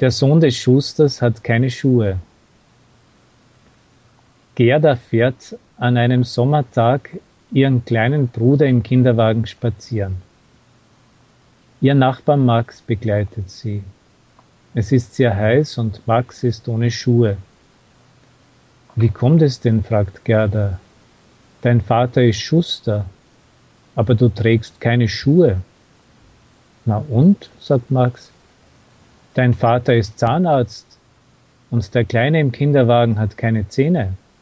Der Sohn des Schusters hat keine Schuhe. Gerda fährt an einem Sommertag ihren kleinen Bruder im Kinderwagen spazieren. Ihr Nachbar Max begleitet sie. Es ist sehr heiß und Max ist ohne Schuhe. Wie kommt es denn? fragt Gerda. Dein Vater ist Schuster, aber du trägst keine Schuhe. Na und? sagt Max. Dein Vater ist Zahnarzt und der Kleine im Kinderwagen hat keine Zähne.